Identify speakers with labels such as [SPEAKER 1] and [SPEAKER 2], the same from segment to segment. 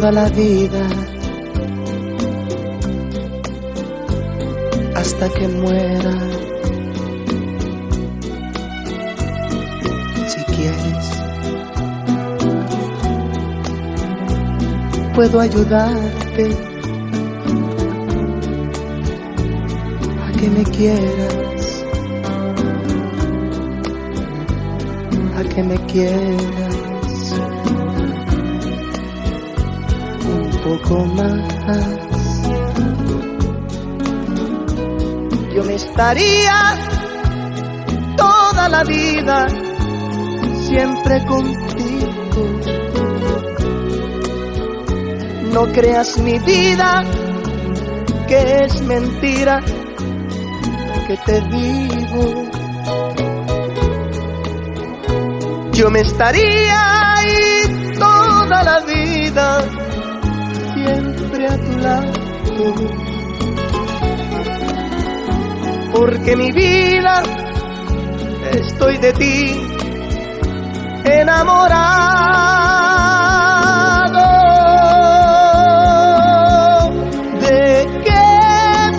[SPEAKER 1] Toda la vida hasta que muera. Si quieres, puedo ayudarte a que me quieras. que me quieras Yo me estaría toda la vida siempre contigo. No creas mi vida, que es mentira que te digo yo me estaría ahí toda la vida, siempre a tu lado. Porque mi vida estoy de ti enamorado. De que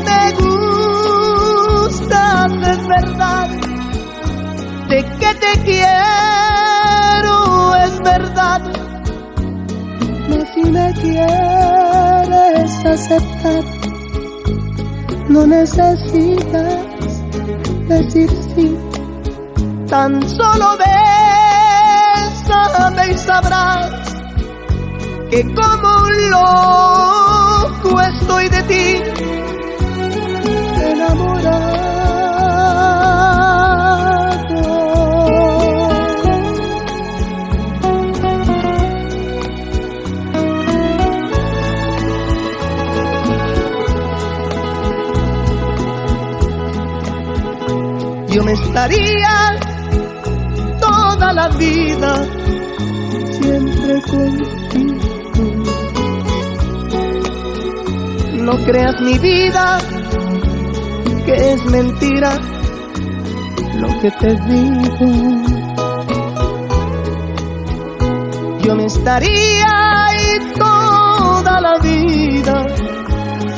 [SPEAKER 1] me gustas es verdad, de que te quiero verdad. Mas si me quieres aceptar, no necesitas decir sí. Tan solo bésame y sabrás que como un loco estoy de ti enamorado. Estaría toda la vida siempre contigo. No creas mi vida, que es mentira lo que te digo. Yo me estaría ahí toda la vida,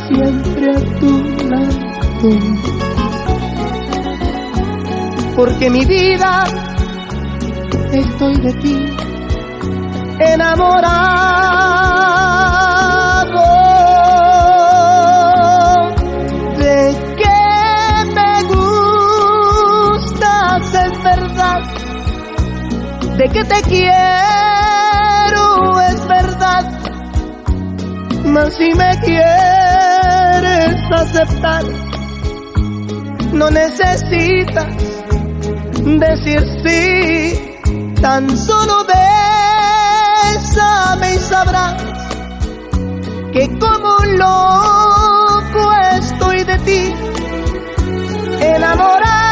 [SPEAKER 1] siempre a tu lado porque mi vida estoy de ti enamorado. De que me gustas es verdad, de que te quiero es verdad, mas si me quieres aceptar, no necesitas decir sí, tan solo bésame y sabrás que como loco estoy de ti enamorado.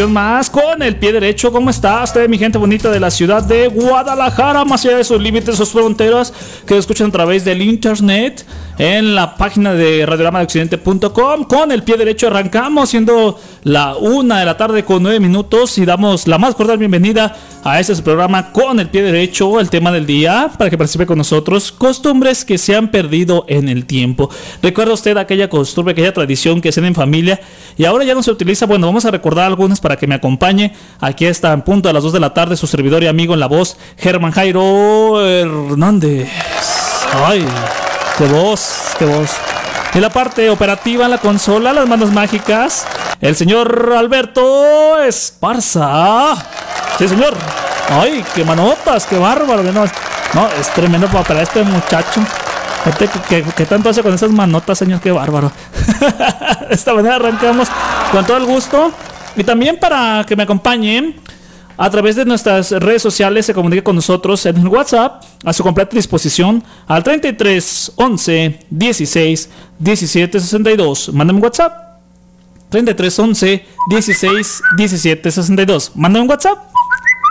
[SPEAKER 2] Más con el pie derecho. ¿Cómo está usted, mi gente bonita de la ciudad de Guadalajara, más allá de sus límites, sus fronteras, que escuchan a través del internet, en la página de radiogramadeoccidente.com? Con el pie derecho arrancamos, siendo la una de la tarde con nueve minutos y damos la más cordial bienvenida a este programa con el pie derecho, el tema del día, para que participe con nosotros, costumbres que se han perdido en el tiempo. ¿Recuerda usted aquella costumbre, aquella tradición que hacen en familia y ahora ya no se utiliza? Bueno, vamos a recordar algunas para que me acompañe. Aquí está en punto a las 2 de la tarde su servidor y amigo en la voz, Germán Jairo Hernández. Ay, qué voz, qué voz. En la parte operativa, la consola, las manos mágicas, el señor Alberto Esparza. Sí, señor. Ay, qué manotas, qué bárbaro. No, no es tremendo para este muchacho. ¿Qué, tanto hace con esas manotas, señor? Qué bárbaro. De esta manera arrancamos con todo el gusto. Y también para que me acompañen a través de nuestras redes sociales, se comunique con nosotros en WhatsApp a su completa disposición al 33 11 16 17 62. Mándame un WhatsApp. 33 11 16 17 62. Mándame un WhatsApp.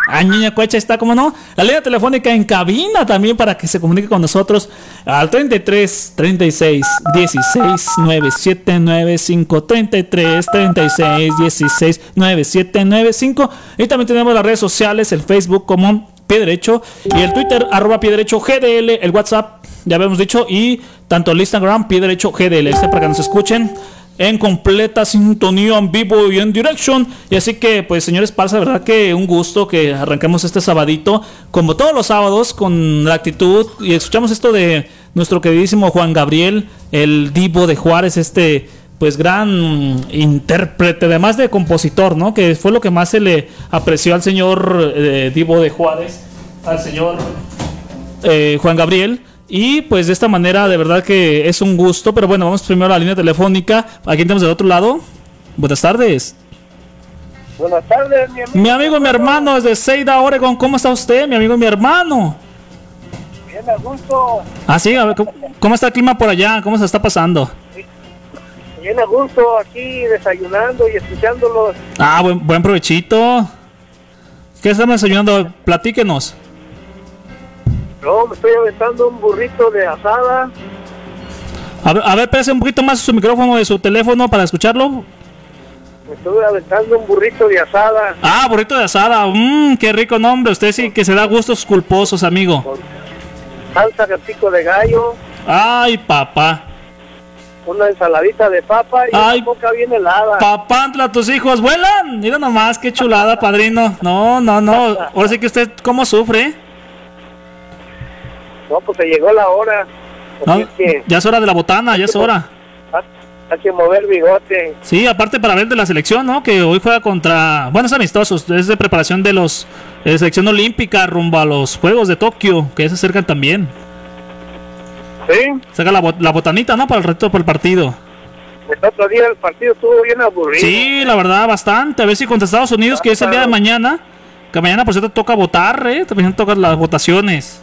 [SPEAKER 2] Ah, Niña Cuecha está, como no. La línea telefónica en cabina también para que se comunique con nosotros al 33 36 16 97 95 33 36 16 97 95 y también tenemos las redes sociales, el Facebook como Pie Derecho y el Twitter arroba Pie Derecho GDL, el WhatsApp ya habíamos dicho y tanto el Instagram Pie Derecho GDL, este para que nos escuchen en completa sintonía en vivo y en direction. Y así que, pues, señores Parza, verdad que un gusto que arranquemos este sabadito, como todos los sábados, con la actitud. Y escuchamos esto de nuestro queridísimo Juan Gabriel, el divo de Juárez, este pues gran intérprete, además de compositor, ¿no? Que fue lo que más se le apreció al señor eh, Divo de Juárez, al señor eh, Juan Gabriel. Y pues de esta manera, de verdad que es un gusto. Pero bueno, vamos primero a la línea telefónica. Aquí tenemos del otro lado. Buenas tardes.
[SPEAKER 3] Buenas tardes, mi amigo.
[SPEAKER 2] Mi amigo y mi hermano desde Seida, Oregon. ¿Cómo está usted, mi amigo y mi hermano?
[SPEAKER 3] Bien, a gusto.
[SPEAKER 2] Ah, sí, a ver, ¿cómo, está el clima por allá? ¿Cómo se está pasando?
[SPEAKER 3] Bien, a gusto, aquí desayunando y escuchándolos.
[SPEAKER 2] Ah, buen, buen provechito. ¿Qué estamos desayunando? Platíquenos.
[SPEAKER 3] No, me estoy aventando un burrito de asada.
[SPEAKER 2] A ver, a ver, un poquito más su micrófono de su teléfono para escucharlo.
[SPEAKER 3] Me estoy aventando un burrito de asada.
[SPEAKER 2] Ah, burrito de asada. Mmm, qué rico nombre. Usted sí que se da gustos culposos, amigo. Con
[SPEAKER 3] salsa de pico de gallo.
[SPEAKER 2] Ay, papá.
[SPEAKER 3] Una ensaladita de papa y Ay, una boca bien helada.
[SPEAKER 2] Papantla, tus hijos vuelan. Mira nomás, qué chulada, padrino. No, no, no. Ahora sí que usted, ¿cómo sufre?
[SPEAKER 3] No, pues se llegó la hora.
[SPEAKER 2] ya es hora de la botana, ya es hora.
[SPEAKER 3] Hay que mover bigote.
[SPEAKER 2] Sí, aparte para ver de la selección, ¿no? Que hoy juega contra. Bueno, es amistoso, es de preparación de los. De selección olímpica rumbo a los Juegos de Tokio, que se acercan también.
[SPEAKER 3] Sí.
[SPEAKER 2] Saca la, la botanita, ¿no? Para el reto, para el partido.
[SPEAKER 3] El otro día el partido estuvo bien aburrido.
[SPEAKER 2] Sí, la verdad, bastante. A ver si contra Estados Unidos, que es el día de mañana. Que mañana, por cierto, toca votar, ¿eh? También tocan las votaciones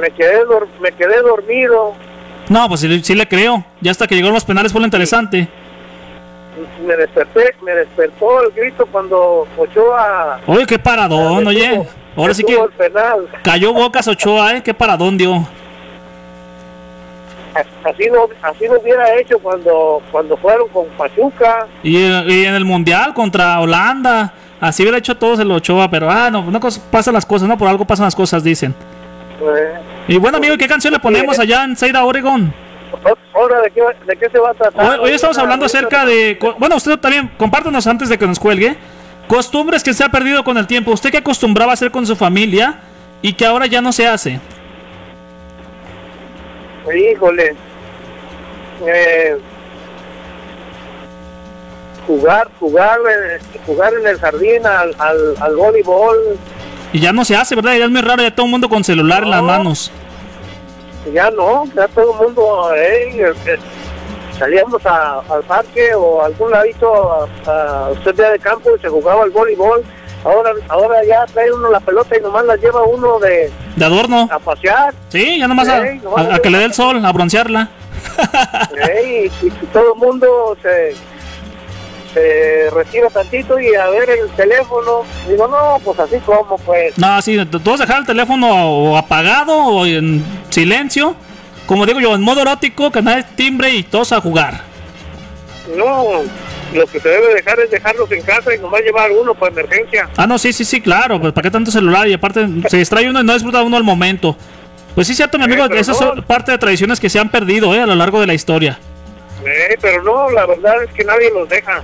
[SPEAKER 3] me quedé, me quedé dormido.
[SPEAKER 2] No, pues sí, le creo. Ya hasta que llegaron los penales fue lo interesante.
[SPEAKER 3] Me desperté, me despertó el grito cuando Ochoa.
[SPEAKER 2] Oye, qué paradón, oye. Ahora sí que. Cayó Bocas Ochoa, ¿eh? Qué paradón dio.
[SPEAKER 3] Así no, así lo hubiera hecho cuando, cuando fueron con Pachuca.
[SPEAKER 2] Y, en el Mundial contra Holanda. Así hubiera hecho todos el Ochoa, pero ah, no, no pasan las cosas, ¿no? Por algo pasan las cosas, dicen. Y bueno, amigo, ¿qué canción le ponemos allá en Seida, Oregon?
[SPEAKER 3] ¿de qué, se va a tratar?
[SPEAKER 2] Hoy, estamos hablando acerca de... Bueno, usted también, compártanos antes de que nos cuelgue. Costumbres que se ha perdido con el tiempo. ¿Usted qué acostumbraba a hacer con su familia y que ahora ya no se hace?
[SPEAKER 3] Híjole. Eh, jugar, jugar, eh, jugar en el jardín al, al, al voleibol
[SPEAKER 2] y ya no se hace, ¿verdad? Ya es muy raro, ya todo el mundo con celular en las manos.
[SPEAKER 3] Ya no, ya todo el mundo, eh, salíamos al parque o a algún ladito a, usted día de campo y se jugaba el voleibol. Ahora, ahora ya trae uno la pelota y nomás la lleva uno de...
[SPEAKER 2] De adorno.
[SPEAKER 3] A pasear.
[SPEAKER 2] Sí, ya nomás, a, que le dé el sol, a broncearla.
[SPEAKER 3] y, y todo el mundo se se retira tantito y a ver el teléfono. Digo, no, pues así como, pues.
[SPEAKER 2] No, sí, tú vas a dejar el teléfono o apagado o en silencio. Como digo yo, en modo erótico, canal timbre y todos a jugar.
[SPEAKER 3] No, lo que se debe dejar es dejarlos en casa y nomás llevar uno por emergencia.
[SPEAKER 2] Ah, no, sí, sí, sí, claro. Pues para qué tanto celular y aparte se distrae uno y no disfruta uno al momento. Pues sí, cierto, mi amigo,
[SPEAKER 3] Eh,
[SPEAKER 2] esas
[SPEAKER 3] no.
[SPEAKER 2] son parte de tradiciones que se han perdido eh, a lo largo de la historia.
[SPEAKER 3] Eh, pero no, la verdad es que nadie los deja.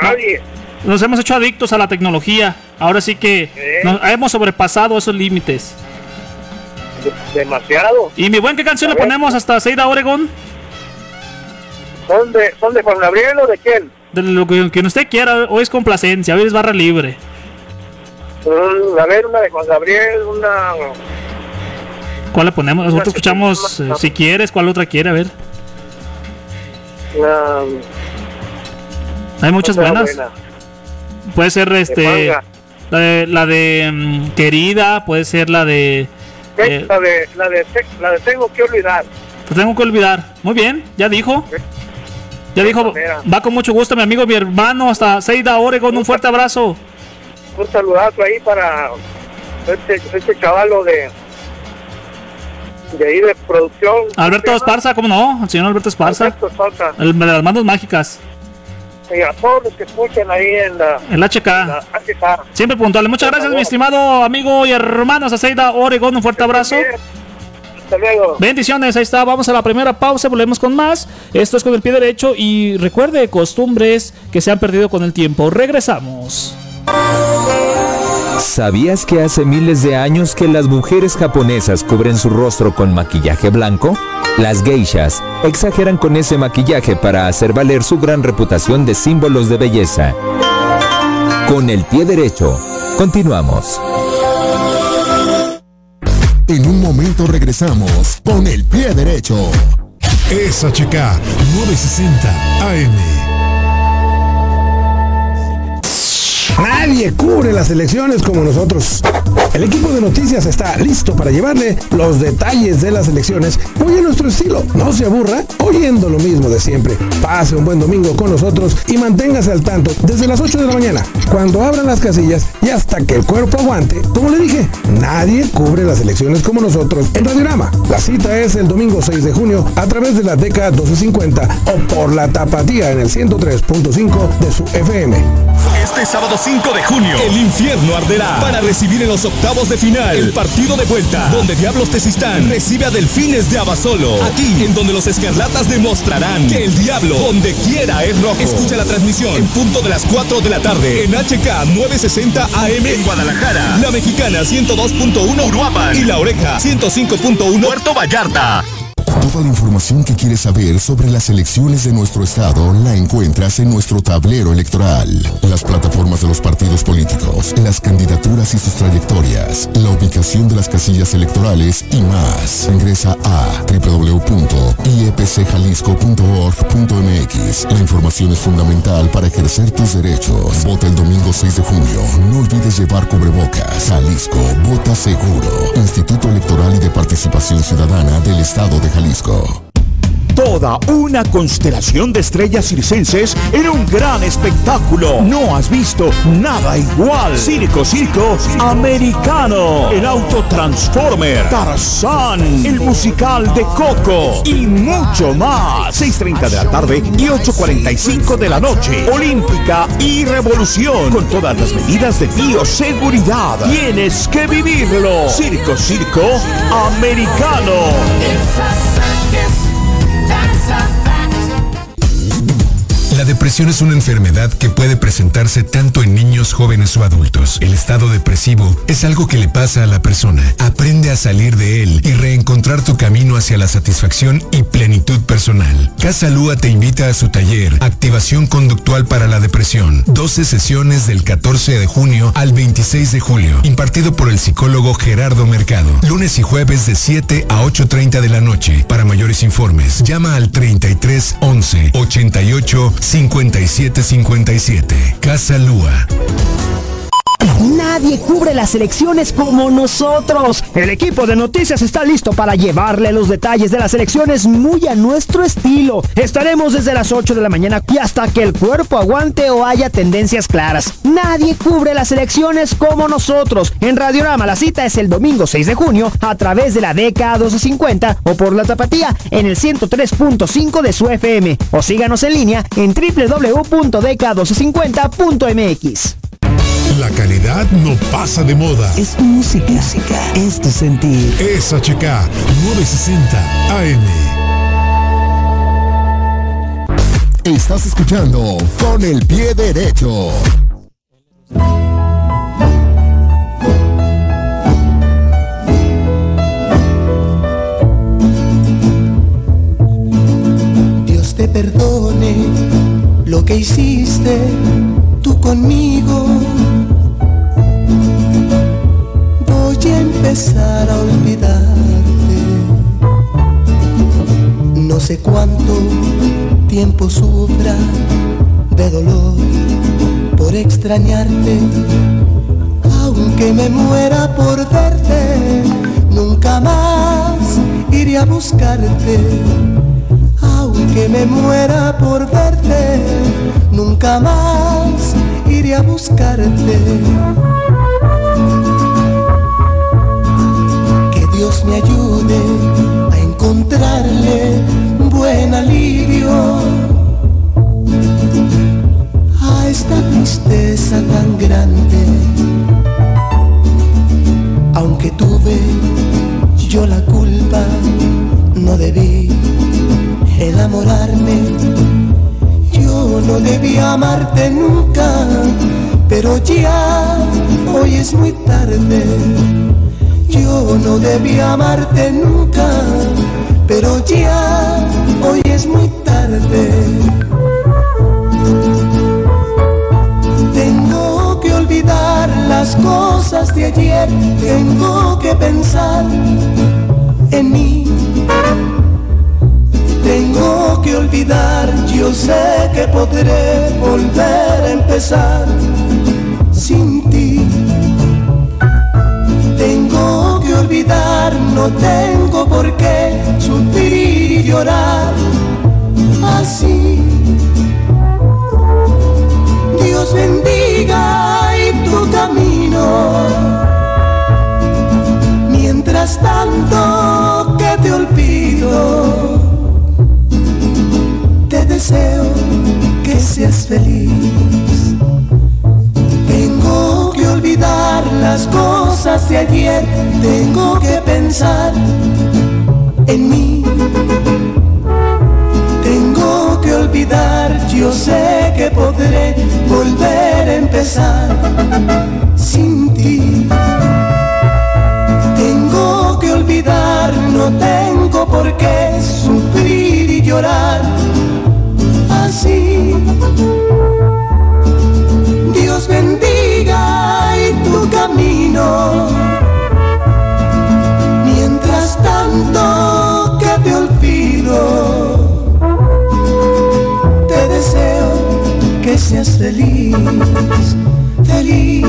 [SPEAKER 3] Nadie.
[SPEAKER 2] Nos hemos hecho adictos a la tecnología. Ahora sí que
[SPEAKER 3] Eh.
[SPEAKER 2] nos hemos sobrepasado esos límites.
[SPEAKER 3] De- demasiado.
[SPEAKER 2] Y mi buen, ¿qué canción
[SPEAKER 3] A
[SPEAKER 2] le
[SPEAKER 3] ver.
[SPEAKER 2] ponemos hasta Seida Oregon?
[SPEAKER 3] ¿Son de, ¿Son de Juan Gabriel o de quién?
[SPEAKER 2] De lo que, que usted quiera, hoy es complacencia, hoy es barra libre.
[SPEAKER 3] A ver, una de Juan Gabriel, una.
[SPEAKER 2] ¿Cuál le ponemos? Nosotros escuchamos, eh, si quieres, ¿cuál otra quiere? A ver.
[SPEAKER 3] una
[SPEAKER 2] Hay muchas buenas.
[SPEAKER 3] buena.
[SPEAKER 2] Puede ser este la de, la de mm, querida, puede ser la de eh,
[SPEAKER 3] la, de, la, de, la de Tengo que olvidar.
[SPEAKER 2] te tengo que olvidar. Muy bien, ya dijo. Ya dijo,
[SPEAKER 3] manera.
[SPEAKER 2] va con mucho gusto mi amigo, mi hermano, hasta Seida Oregon, un fuerte abrazo.
[SPEAKER 3] Un saludazo ahí para este, este chavalo de. De ahí de producción.
[SPEAKER 2] Alberto. Esparza, ¿cómo no? El señor Alberto Esparza,
[SPEAKER 3] Alberto Esparza.
[SPEAKER 2] el de las manos mágicas,
[SPEAKER 3] Y a todos los que escuchan ahí en la.
[SPEAKER 2] el HK.
[SPEAKER 3] la HK.
[SPEAKER 2] Siempre puntual. Muchas gracias, mi estimado amigo y hermano Aceida Oregón. Un fuerte abrazo.
[SPEAKER 3] Hasta luego.
[SPEAKER 2] Bendiciones, ahí está. Vamos a la primera pausa, volvemos con más. Esto es con el pie derecho y recuerde costumbres que se han perdido con el tiempo. Regresamos.
[SPEAKER 4] ¿Sabías que hace miles de años que las mujeres japonesas cubren su rostro con maquillaje blanco? Las geishas exageran con ese maquillaje para hacer valer su gran reputación de símbolos de belleza. Con el pie derecho, continuamos.
[SPEAKER 5] En un momento regresamos con el pie derecho.
[SPEAKER 6] Es HK 960 AM.
[SPEAKER 7] Nadie cubre las elecciones como nosotros. El equipo de noticias está listo para llevarle los detalles de las elecciones muy a nuestro estilo. No se aburra oyendo lo mismo de siempre. Pase un buen domingo con nosotros y manténgase al tanto desde las 8 de la mañana, cuando abran las casillas y hasta que el cuerpo aguante. Como le dije, nadie cubre las elecciones como nosotros en Radiograma. La cita es el domingo 6 de junio a través de la DECA 1250 o por la tapatía en el 103.5 de su FM.
[SPEAKER 8] Este sábado 5 de junio, el infierno arderá para recibir en los octavos de final el partido de vuelta, donde Diablos Tezistán recibe a Delfines de Abasolo. Aquí, en donde los escarlatas demostrarán que el diablo, donde quiera, es rojo. Escucha la transmisión en punto de las 4 de la tarde en HK 960 AM en Guadalajara, La Mexicana 102.1 Uruapan y La Oreja 105.1 Puerto Vallarta.
[SPEAKER 5] Toda la información que quieres saber sobre las elecciones de nuestro estado la encuentras en nuestro tablero electoral. Las plataformas de los partidos políticos, las candidaturas y sus trayectorias, la ubicación de las casillas electorales y más. Ingresa a www.ipcjalisco.org.mx. La información es fundamental para ejercer tus derechos. Vota el domingo 6 de junio. No olvides llevar cubrebocas. Jalisco, vota seguro. Instituto Electoral y de Participación Ciudadana del Estado de Jalisco. Go.
[SPEAKER 9] Toda una constelación de estrellas circenses en un gran espectáculo. No has visto nada igual. Circo, circo americano. El auto Transformer. Tarzán. El musical de Coco. Y mucho más. 6.30 de la tarde y 8.45 de la noche. Olímpica y Revolución. Con todas las medidas de bioseguridad. Tienes que vivirlo. Circo, circo americano.
[SPEAKER 6] Depresión es una enfermedad que puede presentarse tanto en niños, jóvenes o adultos. El estado depresivo es algo que le pasa a la persona. Aprende a salir de él y reencontrar tu camino hacia la satisfacción y plenitud personal. Casa Lúa te invita a su taller Activación Conductual para la Depresión. 12 sesiones del 14 de junio al 26 de julio. Impartido por el psicólogo Gerardo Mercado. Lunes y jueves de 7 a 8.30 de la noche. Para mayores informes, llama al 33 11 88 57 57. Casa Lúa.
[SPEAKER 10] Nadie cubre las elecciones como nosotros. El equipo de noticias está listo para llevarle los detalles de las elecciones muy a nuestro estilo. Estaremos desde las 8 de la mañana y hasta que el cuerpo aguante o haya tendencias claras. Nadie cubre las elecciones como nosotros. En Radiorama la cita es el domingo 6 de junio a través de la DK 1250 o por la tapatía en el 103.5 de su FM o síganos en línea en www.dk1250.mx.
[SPEAKER 6] La calidad no pasa de moda.
[SPEAKER 10] Es música, es tu sentir.
[SPEAKER 6] Es HK 960 AM.
[SPEAKER 5] Estás escuchando con el pie derecho.
[SPEAKER 1] Dios te perdone lo que hiciste tú conmigo. Empezar a olvidarte. No sé cuánto tiempo sufra de dolor por extrañarte. Aunque me muera por verte, nunca más iré a buscarte aunque me muera por verte, nunca más iré a buscarte. Dios me ayude a encontrarle buen alivio a esta tristeza tan grande. Aunque tuve yo la culpa, no debí enamorarme. Yo no debía amarte nunca, pero ya hoy es muy tarde. Yo no debía amarte nunca, pero ya hoy es muy tarde. Tengo que olvidar las cosas de ayer, tengo que pensar en mí. Tengo que olvidar, yo sé que podré volver a empezar no tengo por qué sufrir y llorar así. Dios bendiga y tu camino. Mientras tanto que te olvido te deseo que seas feliz. Las cosas de ayer, tengo que pensar en mí. Tengo que olvidar, yo sé que podré volver a empezar sin ti. Tengo que olvidar, no tengo por qué sufrir y llorar así. Mientras tanto que te olvido, te deseo que seas feliz, feliz,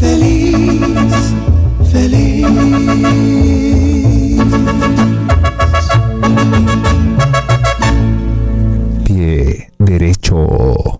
[SPEAKER 1] feliz, feliz.
[SPEAKER 4] Pie derecho.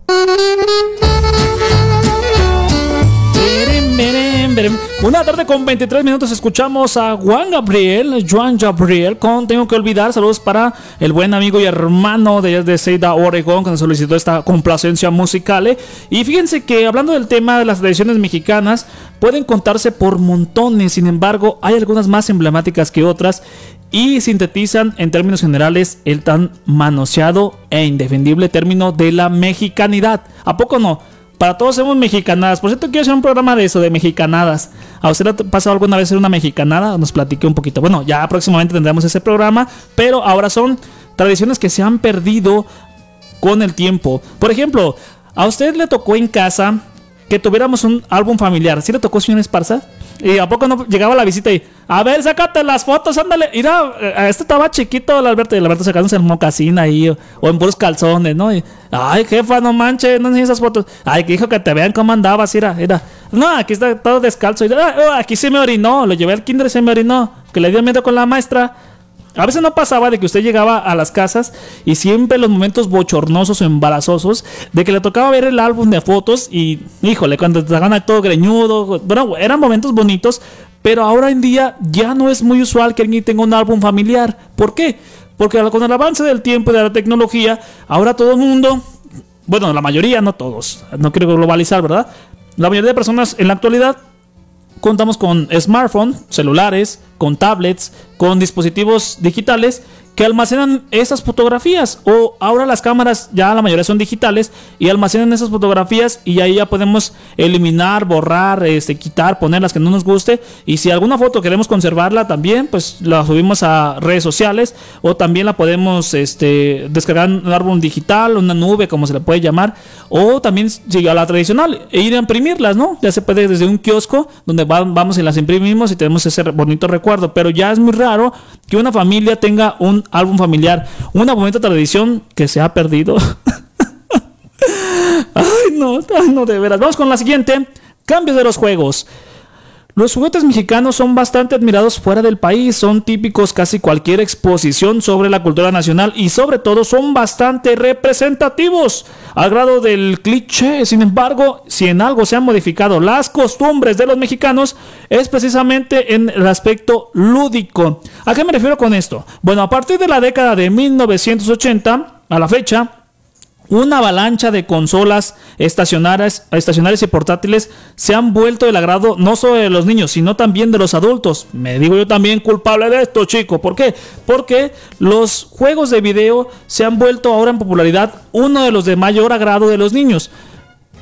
[SPEAKER 2] Tarde con 23 minutos escuchamos a Juan Gabriel, Juan Gabriel, con Tengo que olvidar. Saludos para el buen amigo y hermano de, de Seida, Oregon, que nos solicitó esta complacencia musical. Y fíjense que hablando del tema de las tradiciones mexicanas, pueden contarse por montones. Sin embargo, hay algunas más emblemáticas que otras y sintetizan en términos generales el tan manoseado e indefendible término de la mexicanidad. ¿A poco no? Para todos somos mexicanadas. Por cierto, quiero hacer un programa de eso, de mexicanadas. ¿A usted le ha pasado alguna vez ser una mexicanada? Nos platique un poquito. Bueno, ya próximamente tendremos ese programa, pero ahora son tradiciones que se han perdido con el tiempo. Por ejemplo, ¿a usted le tocó en casa que tuviéramos un álbum familiar? ¿Sí le tocó, señor Esparza? ¿Y a poco no llegaba la visita y, A ver, sácate las fotos, ándale. Mira, eh, este estaba chiquito, el Alberto, y el Alberto sacándose el mocasín ahí, o, en puros calzones, ¿no? Ay, jefa, no manches, no enseñes esas fotos. Ay, que dijo que te vean cómo andabas, mira, mira. No, aquí está todo descalzo. Y, "Ah, oh, aquí se me orinó, lo llevé al kinder y se me orinó. Que le dio miedo con la maestra. A veces no pasaba de que usted llegaba a las casas y siempre los momentos bochornosos o embarazosos de que le tocaba ver el álbum de fotos y, híjole, cuando te sacaban todo greñudo, bueno, eran momentos bonitos, pero ahora en día ya no es muy usual que alguien tenga un álbum familiar. ¿Por qué? Porque con el avance del tiempo y de la tecnología, ahora todo el mundo, bueno, la mayoría, no todos, no quiero globalizar, ¿verdad? La mayoría de personas en la actualidad contamos con smartphones, celulares, con tablets, con dispositivos digitales que almacenan esas fotografías. O ahora las cámaras ya la mayoría son digitales y almacenan esas fotografías y ahí ya podemos eliminar, borrar, este, quitar, poner las que no nos guste. Y si alguna foto queremos conservarla también pues la subimos a redes sociales o también la podemos este, descargar en un álbum digital, una nube como se le puede llamar. O también a la tradicional e ir a imprimirlas, ¿no? Ya se puede desde un kiosco donde va- vamos y las imprimimos y tenemos ese bonito recuerdo, pero ya es muy raro que una familia tenga un álbum familiar, una bonita tradición que se ha perdido. ay, no, no, de veras. Vamos con la siguiente. Cambio de los juegos. Los juguetes mexicanos son bastante admirados fuera del país, son típicos casi cualquier exposición sobre la cultura nacional y sobre todo son bastante representativos al grado del cliché. Sin embargo, si en algo se han modificado las costumbres de los mexicanos es precisamente en el aspecto lúdico. ¿A qué me refiero con esto? Bueno, a partir de la década de 1980 a la fecha, una avalancha de consolas estacionarias, y portátiles se han vuelto del agrado no solo de los niños, sino también de los adultos. Me digo yo también culpable de esto, chico. ¿Por qué? Porque los juegos de video se han vuelto ahora en popularidad uno de los de mayor agrado de los niños.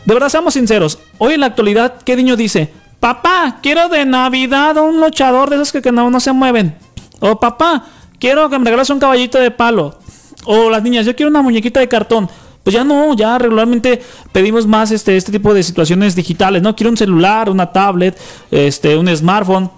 [SPEAKER 2] De verdad, seamos sinceros. Hoy en la actualidad, ¿qué niño dice? Papá, quiero de Navidad un luchador de esos que, que no, no se mueven. O papá, quiero que me regales un caballito de palo. O las niñas, yo quiero una muñequita de cartón. Pues ya no, ya regularmente pedimos más este, este tipo de situaciones digitales, ¿no? Quiero un celular, una tablet, este, un smartphone.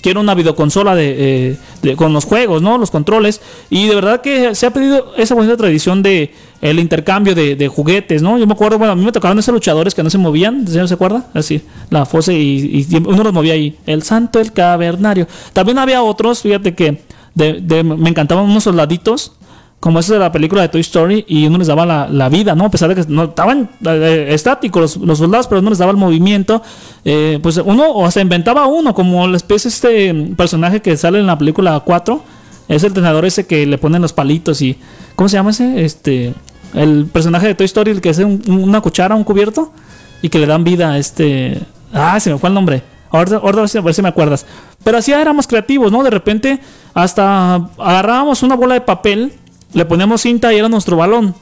[SPEAKER 2] Quiero una videoconsola de, eh, de- con los juegos, ¿no? Los controles. Y de verdad que se ha pedido esa bonita tradición de el intercambio de, de juguetes, ¿no? Yo me acuerdo, bueno, a mí me tocaron esos luchadores que no se movían, ¿sí ¿no se acuerda? Así, la Fose y, y uno los movía ahí. El Santo, el Cavernario. También había otros, fíjate que de- me encantaban unos soldaditos como esos de la película de Toy Story y uno les daba la, la vida, ¿no? A pesar de que no estaban eh, estáticos los, soldados, pero uno les daba el movimiento. eh, pues uno, o se inventaba uno, como la especie este mm, personaje que sale en la película 4. Es el entrenador ese que le ponen los palitos y. ¿Cómo se llama ese? Este. El personaje de Toy Story, el que es un- una cuchara, un cubierto. Y que le dan vida a este. Ah, se me fue el nombre. Ahora, ahora a ver si me acuerdas. Pero así éramos creativos, ¿no? De repente, hasta agarrábamos una bola de papel, le poníamos cinta y era nuestro balón.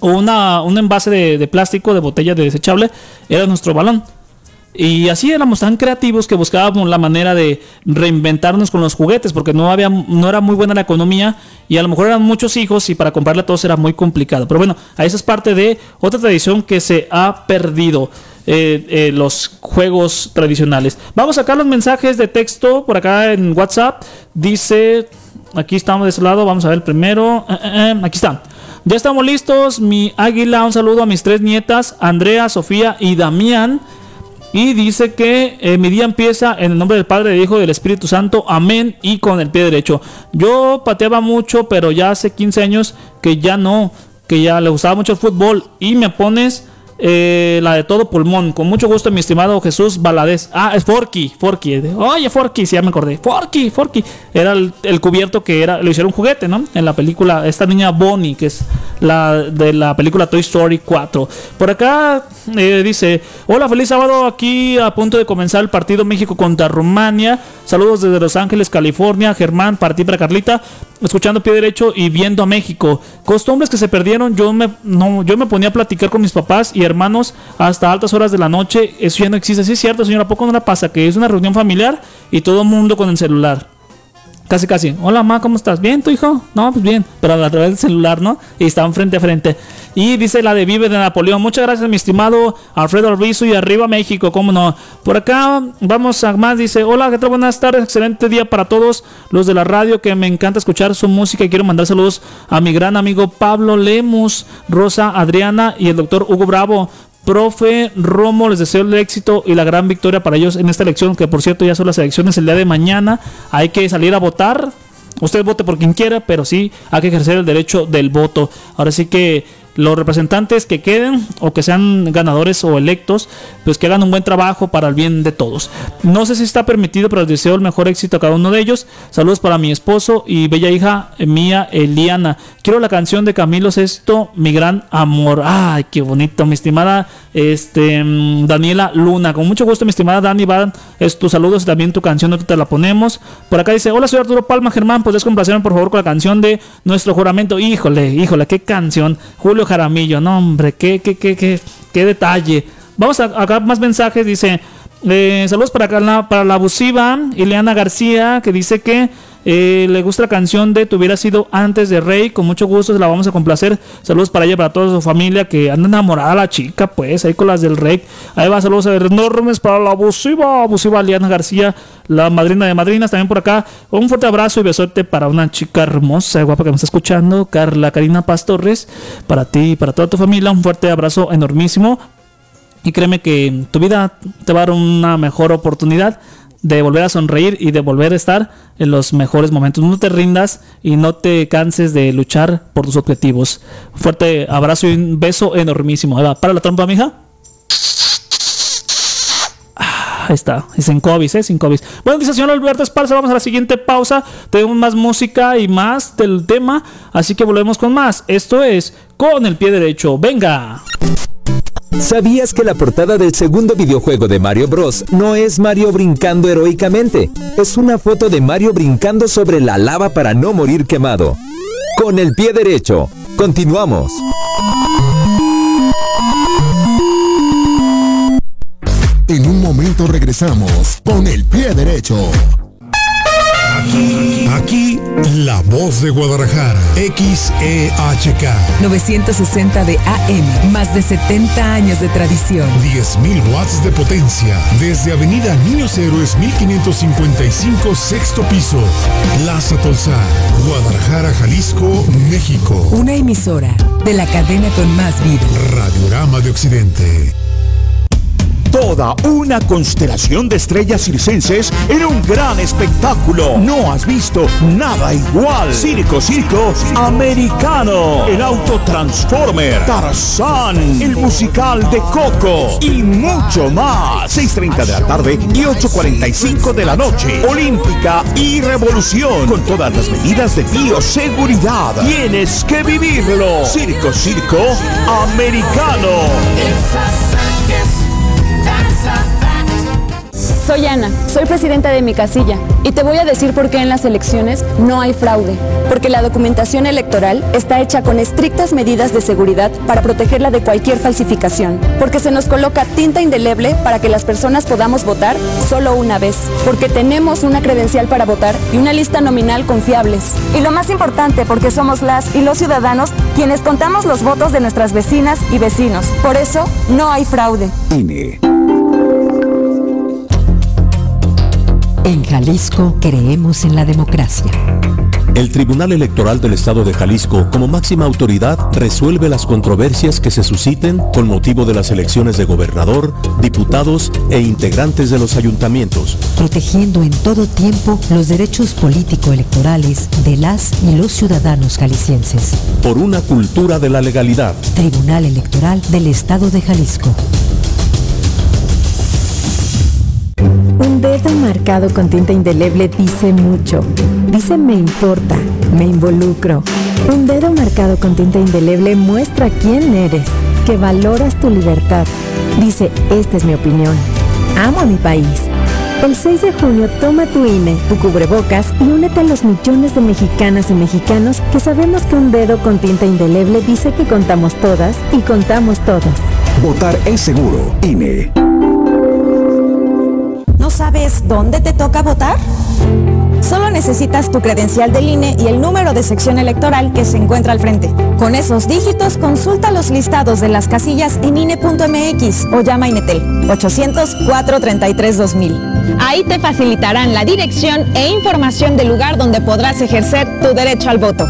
[SPEAKER 2] O una, un envase de, plástico, de botella de desechable, era nuestro balón. Y así éramos tan creativos que buscábamos la manera de reinventarnos con los juguetes, porque no había, no era muy buena la economía y a lo mejor eran muchos hijos y para comprarle a todos era muy complicado. Pero bueno, a esa es parte de otra tradición que se ha perdido. eh, eh, los juegos tradicionales. Vamos a sacar los mensajes de texto por acá en WhatsApp. Dice, aquí estamos de ese lado, vamos a ver primero. Eh, eh, eh, aquí está. Ya estamos listos. Mi águila, un saludo a mis tres nietas, Andrea, Sofía y Damián. Y dice que mi día empieza en el nombre del Padre, del Hijo y del Espíritu Santo. Amén. Y con el pie derecho. Yo pateaba mucho, pero ya hace 15 años que ya no. Que ya le gustaba mucho el fútbol. Y me pones eh, la de todo pulmón. Con mucho gusto, mi estimado Jesús Baladés. Ah, es Forky. Forky. Oye, Forky, sí, ya me acordé. Forky, Forky. Era el, cubierto que era. Lo hicieron juguete, ¿no? En la película. Esta niña Bonnie, que es la de la película Toy Story 4. Por acá eh, dice: Hola, feliz sábado. Aquí a punto de comenzar el partido México contra Rumania. Saludos desde Los Ángeles, California. Germán, para ti, para Carlita. Escuchando pie derecho y viendo a México. Costumbres que se perdieron. Yo me, no, yo me ponía a platicar con mis papás y hermanos hasta altas horas de la noche. Eso ya no existe. Sí, es cierto, señora. ¿A poco no la pasa? Que es una reunión familiar y todo el mundo con el celular. Casi, casi. Hola, ma, ¿cómo estás? ¿Bien, tu hijo? No, pues bien. Pero a través del celular, ¿no? Y estaban frente a frente. Y dice la de Vive de Napoleón. Muchas gracias, mi estimado Alfredo Alviso y arriba México, cómo no. Por acá vamos a más. Dice: Hola, ¿qué tal? Buenas tardes. Excelente día para todos los de la radio que me encanta escuchar su música. Y quiero mandar saludos a mi gran amigo Pablo Lemus, Rosa Adriana y el doctor Hugo Bravo. Profe Romo, les deseo el éxito y la gran victoria para ellos en esta elección, que por cierto ya son las elecciones el día de mañana. Hay que salir a votar. Usted vote por quien quiera, pero sí hay que ejercer el derecho del voto. Ahora sí que los representantes que queden o que sean ganadores o electos, pues que hagan un buen trabajo para el bien de todos. No sé si está permitido, pero les deseo el mejor éxito a cada uno de ellos. Saludos para mi esposo y bella hija mía, Eliana. Quiero la canción de Camilo Sesto, Mi Gran Amor. Ay, qué bonito, mi estimada este, mm, Daniela Luna. Con mucho gusto, mi estimada Dani, van es tus saludos y también tu canción, te la ponemos. Por acá dice, hola, soy Arturo Palma Germán, ¿podrías complacerme por favor con la canción de Nuestro Juramento? Híjole, híjole, qué canción. Julio Jaramillo, no hombre, qué, qué, qué, qué, qué detalle. Vamos a acá más mensajes, dice... Eh, saludos para, para la abusiva Ileana García, que dice que eh, le gusta la canción de Tuviera sido antes de Rey. Con mucho gusto se la vamos a complacer. Saludos para ella, para toda su familia que anda enamorada la chica, pues, ahí con las del Rey. Ahí va, saludos enormes para la abusiva, abusiva Ileana García, la madrina de madrinas, también por acá. Un fuerte abrazo y besote para una chica hermosa, guapa que me está escuchando, Carla Karina Pastorres. Para ti y para toda tu familia, un fuerte abrazo enormísimo. Y créeme que tu vida te va a dar una mejor oportunidad de volver a sonreír y de volver a estar en los mejores momentos. No te rindas y no te canses de luchar por tus objetivos. Fuerte abrazo y un beso enormísimo. Para la trompa, mija. Ah, ahí está, es sin COVID, ¿eh? Sin COVID. Bueno, dice señor Alberto Esparza, vamos a la siguiente pausa. Tenemos más música y más del tema, así que volvemos con más. Esto es Con el Pie Derecho. Venga.
[SPEAKER 4] ¿Sabías que la portada del segundo videojuego de Mario Bros. no es Mario brincando heroicamente? Es una foto de Mario brincando sobre la lava para no morir quemado. Con el pie derecho. Continuamos.
[SPEAKER 5] En un momento regresamos con el pie derecho.
[SPEAKER 6] Aquí, aquí, la voz de Guadalajara, XEHK.
[SPEAKER 11] 960 de AM, más de 70 años de tradición.
[SPEAKER 6] 10.000 watts de potencia, desde Avenida Niños Héroes 1555, sexto piso. Plaza Tolzar, Guadalajara, Jalisco, México.
[SPEAKER 11] Una emisora de la cadena con más vida.
[SPEAKER 6] Radiorama de Occidente.
[SPEAKER 9] Toda una constelación de estrellas circenses en un gran espectáculo. No has visto nada igual. Circo, circo americano. El auto Transformer. Tarzán. El musical de Coco. Y mucho más. 6.30 de la tarde y 8.45 de la noche. Olímpica y Revolución. Con todas las medidas de bioseguridad. Tienes que vivirlo. Circo, circo americano.
[SPEAKER 12] Soy Ana, soy presidenta de mi casilla y te voy a decir por qué en las elecciones no hay fraude. Porque la documentación electoral está hecha con estrictas medidas de seguridad para protegerla de cualquier falsificación. Porque se nos coloca tinta indeleble para que las personas podamos votar solo una vez. Porque tenemos una credencial para votar y una lista nominal confiables. Y lo más importante, porque somos las y los ciudadanos quienes contamos los votos de nuestras vecinas y vecinos. Por eso no hay fraude.
[SPEAKER 11] En Jalisco creemos en la democracia.
[SPEAKER 13] El Tribunal Electoral del Estado de Jalisco, como máxima autoridad, resuelve las controversias que se susciten con motivo de las elecciones de gobernador, diputados e integrantes de los ayuntamientos.
[SPEAKER 11] Protegiendo en todo tiempo los derechos político-electorales de las y los ciudadanos jaliscienses.
[SPEAKER 13] Por una cultura de la legalidad.
[SPEAKER 11] Tribunal Electoral del Estado de Jalisco.
[SPEAKER 14] Dedo marcado con tinta indeleble dice mucho. Dice me importa, me involucro. Un dedo marcado con tinta indeleble muestra quién eres, que valoras tu libertad. Dice, esta es mi opinión. Amo a mi país. El 6 de junio toma tu INE, tu cubrebocas y únete a los millones de mexicanas y mexicanos que sabemos que un dedo con tinta indeleble dice que contamos todas y contamos todos.
[SPEAKER 15] Votar es seguro. INE sabes dónde te toca votar? Solo necesitas tu credencial del INE y el número de sección electoral que se encuentra al frente. Con esos dígitos, consulta los listados de las casillas en INE.mx o llama a Inetel 800-433-2000. Ahí te facilitarán la dirección e información del lugar donde podrás ejercer tu derecho al voto.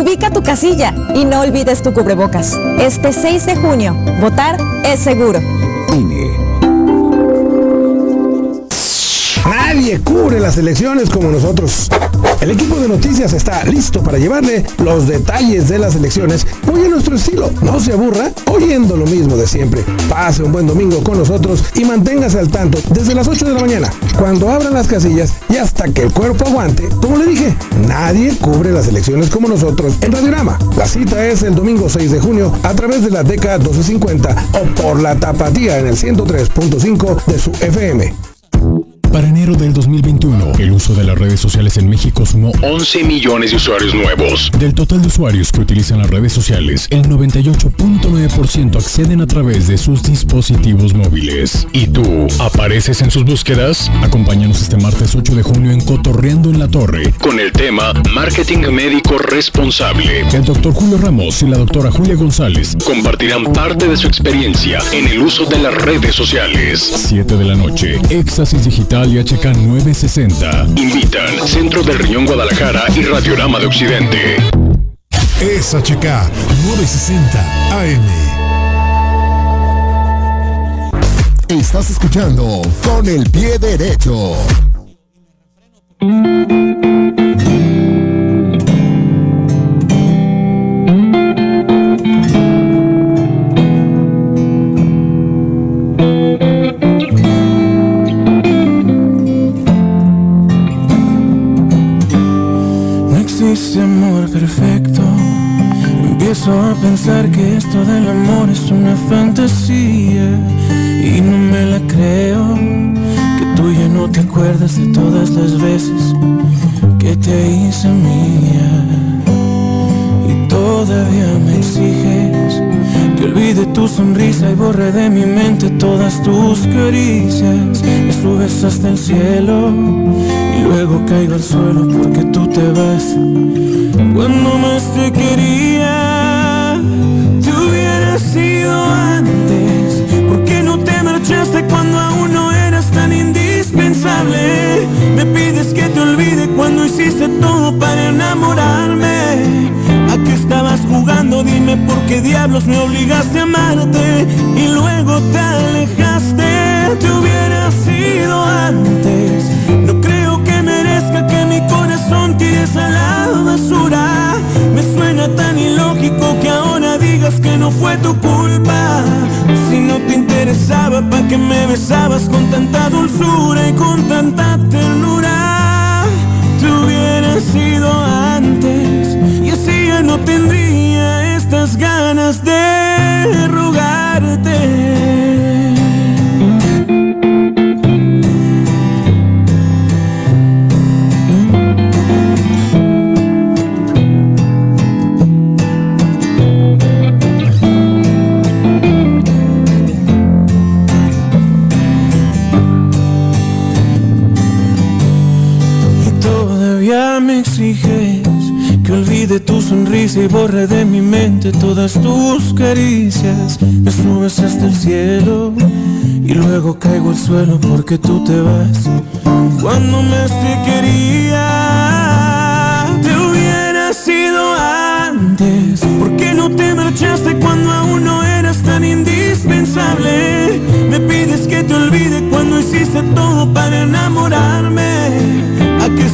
[SPEAKER 15] Ubica tu casilla y no olvides tu cubrebocas. Este 6 de junio, votar es seguro.
[SPEAKER 7] Nadie cubre las elecciones como nosotros. El equipo de noticias está listo para llevarle los detalles de las elecciones muy a nuestro estilo. No se aburra oyendo lo mismo de siempre. Pase un buen domingo con nosotros y manténgase al tanto desde las 8 de la mañana, cuando abran las casillas y hasta que el cuerpo aguante. Como le dije, nadie cubre las elecciones como nosotros en Radiorama. La cita es el domingo 6 de junio a través de la DECA 1250 o por la tapatía en el 103.5 de su FM.
[SPEAKER 6] Para enero del 2021, el uso de las redes sociales en México sumó
[SPEAKER 16] 11 millones de usuarios nuevos.
[SPEAKER 6] Del total de usuarios que utilizan las redes sociales, el 98.9% acceden a través de sus dispositivos móviles.
[SPEAKER 16] ¿Y tú, apareces en sus búsquedas?
[SPEAKER 6] Acompáñanos este martes 8 de junio en Cotorreando en la Torre.
[SPEAKER 16] Con el tema Marketing Médico Responsable.
[SPEAKER 6] El doctor Julio Ramos y la doctora Julia González
[SPEAKER 16] compartirán parte de su experiencia en el uso de las redes sociales.
[SPEAKER 6] 7 de la noche, Éxtasis Digital y HK 960.
[SPEAKER 16] Invitan Centro del Riñón Guadalajara y Radiorama de Occidente.
[SPEAKER 6] Es HK 960 AM.
[SPEAKER 5] Estás escuchando con el pie derecho.
[SPEAKER 17] Pensar que esto del amor es una fantasía y no me la creo. Que tú ya no te acuerdas de todas las veces que te hice mía y todavía me exiges que olvide tu sonrisa y borre de mi mente todas tus caricias. Me subes hasta el cielo y luego caigo al suelo porque tú te vas. Cuando más te quería, Me pides que te olvide cuando hiciste todo para enamorarme. ¿A qué estabas jugando? Dime por qué diablos me obligaste a amarte y luego te alejaste. Te hubiera sido antes. No creo que merezca que mi corazón tires a la basura. Me suena tan ilógico que ahora digas que no fue tu culpa. Si no te interesaba, ¿para qué me besabas con tanta dulzura y con tanta ternura? Te hubiera sido antes y así ya no tendría estas ganas de rogarte. Y borre de mi mente todas tus caricias. Me subes hasta el cielo y luego caigo al suelo porque tú te vas. Cuando más te quería, te hubiera sido antes. ¿Por qué no te marchaste cuando aún no eras tan indispensable? Me pides que te olvide cuando hiciste todo para enamorarme.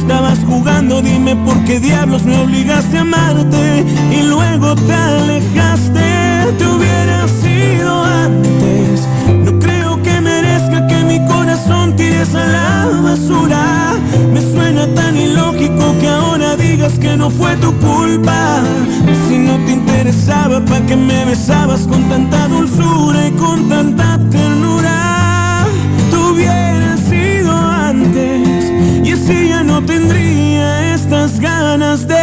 [SPEAKER 17] ¿A qué estabas jugando? Dime por qué diablos me obligaste a amarte y luego te alejaste. Te hubiera sido antes. No creo que merezca que mi corazón tires a la basura. Me suena tan ilógico que ahora digas que no fue tu culpa. Si no te interesaba, ¿para qué me besabas con tanta dulzura y con tanta ternura? tendría estas ganas de,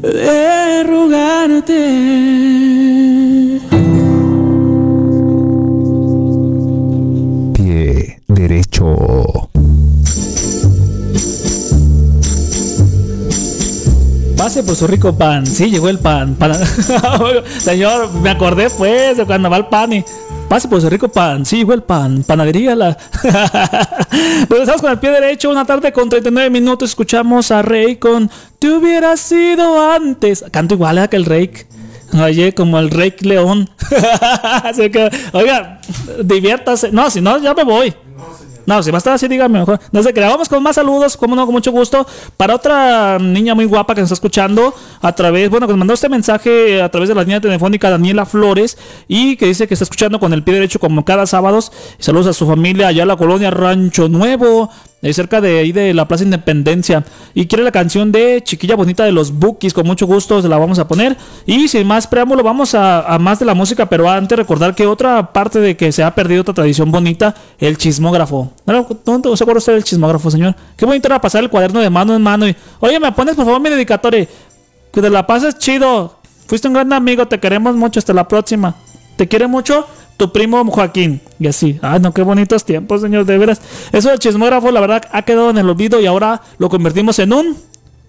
[SPEAKER 17] de rogarte. Pie derecho.
[SPEAKER 2] Pase por su rico pan. Sí, llegó el pan. pan. Señor, me acordé pues de cuando va el pan y Pase su rico pan. Sí, el pan. Panadería la. pues estamos con el pie derecho. Una tarde con 39 minutos. Escuchamos a Rey con Te hubiera sido antes. Canto igual ¿eh? que el Rey. Oye, como el Rey León. Oiga, diviértase. No, si no, ya me voy. No, si va a estar así, dígame mejor. Sé, que vamos con más saludos, como no, con mucho gusto. Para otra niña muy guapa que nos está escuchando a través, bueno, que nos mandó este mensaje a través de la línea telefónica Daniela Flores y que dice que está escuchando con el pie derecho como cada sábado. Saludos a su familia allá en la colonia Rancho Nuevo, eh, cerca de ahí de la Plaza Independencia. Y quiere la canción de Chiquilla Bonita de los Bookies, con mucho gusto se la vamos a poner. Y sin más preámbulo, vamos a, a más de la música, pero antes recordar que otra parte de que se ha perdido otra tradición bonita, el chismógrafo. ¿No, no se acuerda usted del chismógrafo, señor? Qué bonito era pasar el cuaderno de mano en mano y, oye, me pones por favor mi dedicatoria. Que te la pases chido. Fuiste un gran amigo, te queremos mucho, hasta la próxima. Te quiere mucho tu primo Joaquín. Y así. Ay, no, qué bonitos tiempos, señor, de veras. Eso del chismógrafo, la verdad, ha quedado en el olvido y ahora lo convertimos en un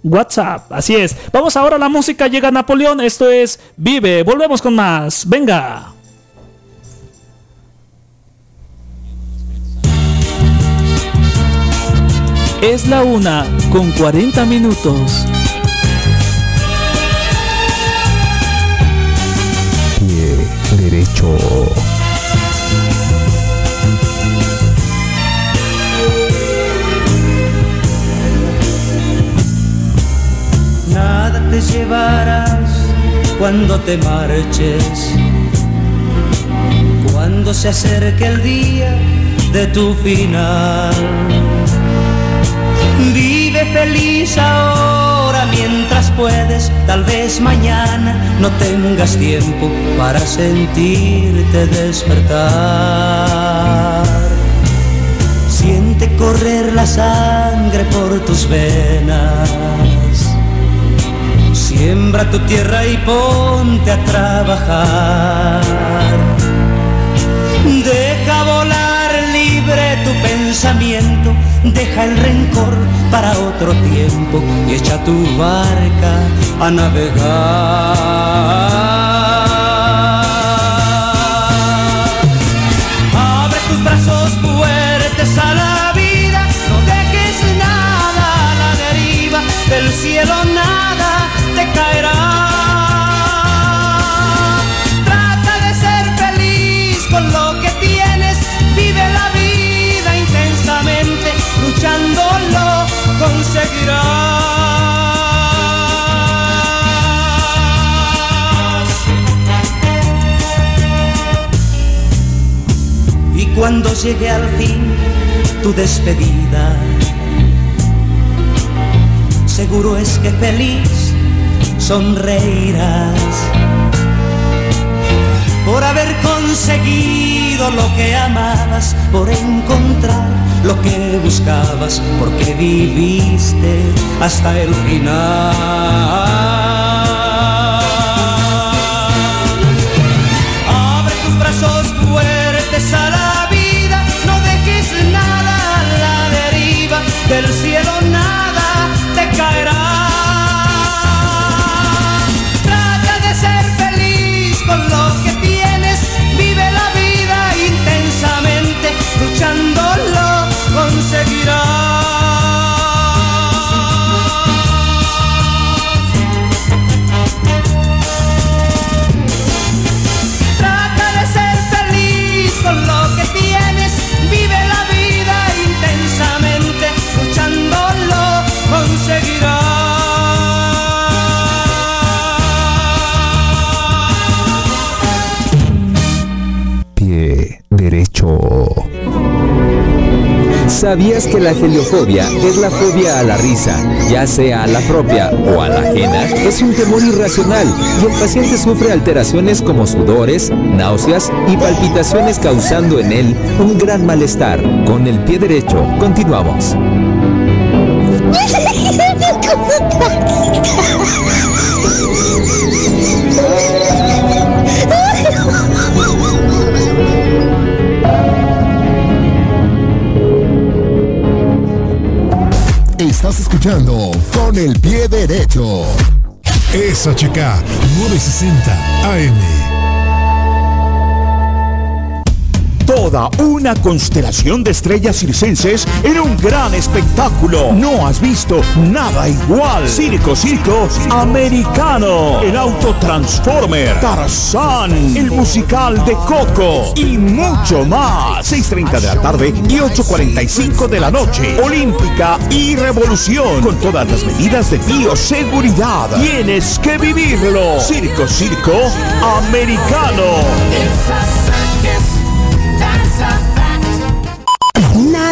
[SPEAKER 2] WhatsApp. Así es. Vamos ahora a la música. Llega Napoleón. Esto es Vive. Volvemos con más. Venga. Es la una con 40 minutos.
[SPEAKER 1] Nada te llevarás cuando te marches, cuando se acerque el día de tu final. Vive feliz ahora mientras puedes, tal vez mañana no tengas tiempo para sentirte despertar. Siente correr la sangre por tus venas. Siembra tu tierra y ponte a trabajar. Deja volar libre tu pensamiento, deja el rencor para otro tiempo y echa tu barca a navegar. Abre tus brazos fuertes a la vida, no dejes nada a la deriva, del cielo Y cuando llegue al fin tu despedida, seguro es que feliz sonreirás por haber conseguido lo que amabas, por encontrar lo que buscabas, porque viviste hasta el final. Abre tus brazos fuertes a la vida, no dejes nada a la deriva, del cielo nada te caerá.
[SPEAKER 4] ¿Sabías que la geliofobia es la fobia a la risa, ya sea a la propia o a la ajena? Es un temor irracional y el paciente sufre alteraciones como sudores, náuseas y palpitaciones causando en él un gran malestar. Con el pie derecho, continuamos.
[SPEAKER 5] Con el pie derecho.
[SPEAKER 6] SHK 960 AM.
[SPEAKER 9] Toda una constelación de estrellas circenses en un gran espectáculo. No has visto nada igual. Circo, circo americano. El auto Transformer. Tarzán. El musical de Coco. Y mucho más. 6.30 de la tarde y 8.45 de la noche. Olímpica y Revolución. Con todas las medidas de bioseguridad. Tienes que vivirlo. Circo, circo americano.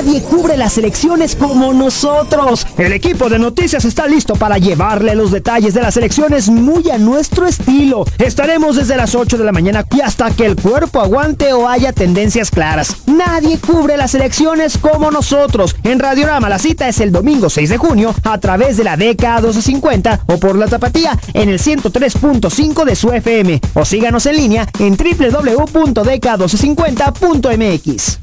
[SPEAKER 10] Nadie cubre las elecciones como nosotros. El equipo de noticias está listo para llevarle los detalles de las elecciones muy a nuestro estilo. Estaremos desde las 8 de la mañana y hasta que el cuerpo aguante o haya tendencias claras. Nadie cubre las elecciones como nosotros. En Radiorama la cita es el domingo 6 de junio a través de la DK 1250 o por la tapatía en el 103.5 de su FM. O síganos en línea en www.dk1250.mx.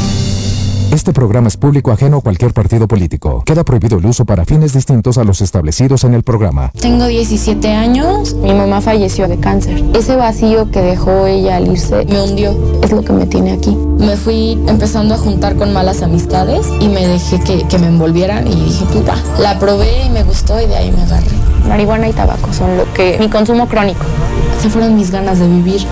[SPEAKER 18] Este programa es público ajeno a cualquier partido político. Queda prohibido el uso para fines distintos a los establecidos en el programa.
[SPEAKER 19] Tengo 17 años, mi mamá falleció de cáncer. Ese vacío que dejó ella al irse me hundió, es lo que me tiene aquí. Me fui empezando a juntar con malas amistades y me dejé que, que me envolvieran y dije, puta, la probé y me gustó y de ahí me agarré. Marihuana y tabaco son lo que... mi consumo crónico. Se fueron mis ganas de vivir.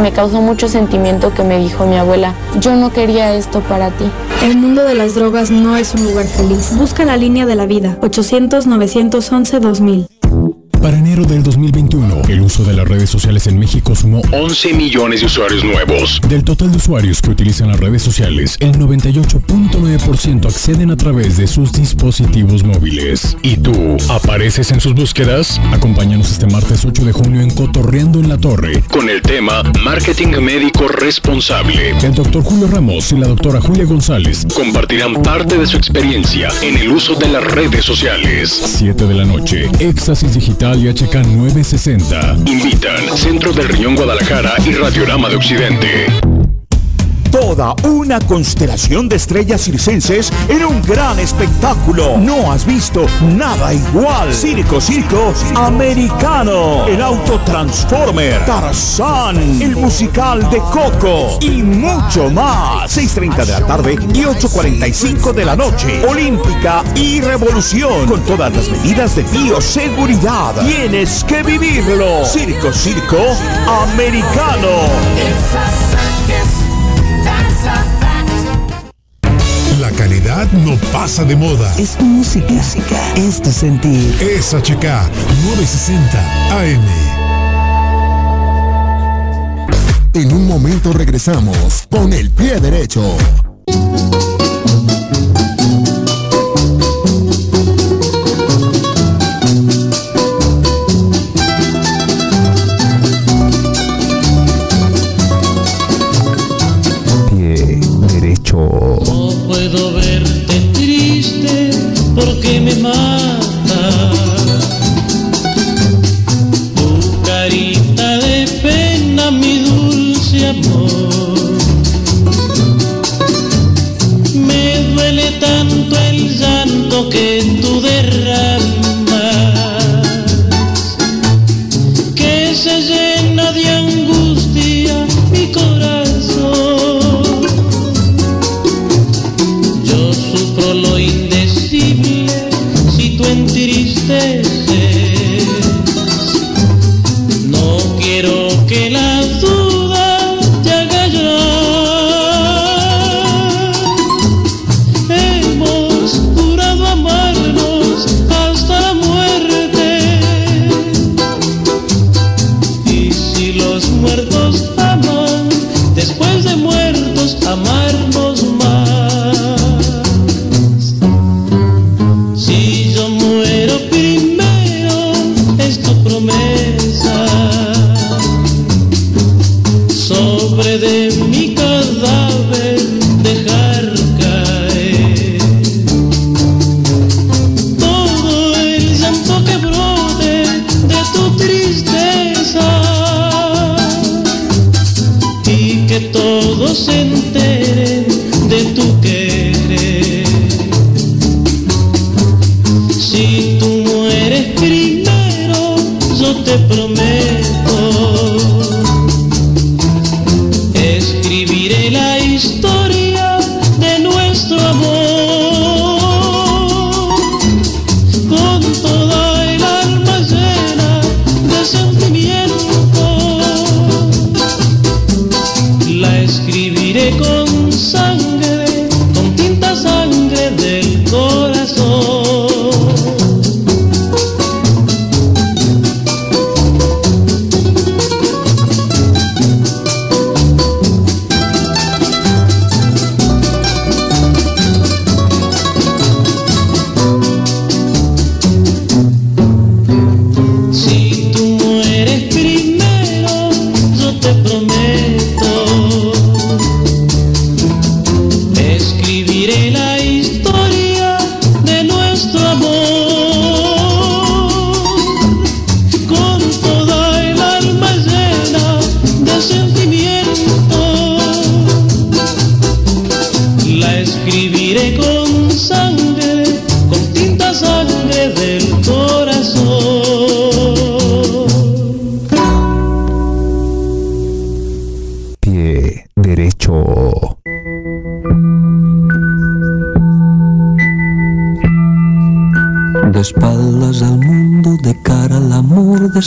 [SPEAKER 19] Me causó mucho sentimiento que me dijo mi abuela, yo no quería esto para ti.
[SPEAKER 20] El mundo de las drogas no es un lugar feliz. Busca la línea de la vida. 800-911-2000.
[SPEAKER 6] Para enero del 2021, el uso de las redes sociales en México sumó
[SPEAKER 16] 11 millones de usuarios nuevos.
[SPEAKER 6] Del total de usuarios que utilizan las redes sociales, el 98.9% acceden a través de sus dispositivos móviles. ¿Y tú, apareces en sus búsquedas? Acompáñanos este martes 8 de junio en Cotorreando en la Torre.
[SPEAKER 16] Con el tema Marketing Médico Responsable.
[SPEAKER 6] El doctor Julio Ramos y la doctora Julia González
[SPEAKER 16] compartirán parte de su experiencia en el uso de las redes sociales.
[SPEAKER 6] 7 de la noche, Éxtasis Digital y HK 960.
[SPEAKER 16] Invitan Centro del Riñón Guadalajara y Radiorama de Occidente.
[SPEAKER 9] Toda una constelación de estrellas circenses en un gran espectáculo. No has visto nada igual. Circo, circo americano. El auto Transformer. Tarzán. El musical de Coco. Y mucho más. 6.30 de la tarde y 8.45 de la noche. Olímpica y Revolución. Con todas las medidas de bioseguridad. Tienes que vivirlo. Circo, circo americano.
[SPEAKER 6] La calidad no pasa de moda.
[SPEAKER 21] Es tu música. Es tu sentir.
[SPEAKER 6] Es HK 960 AM.
[SPEAKER 5] En un momento regresamos con el pie derecho.
[SPEAKER 22] Me mata. Con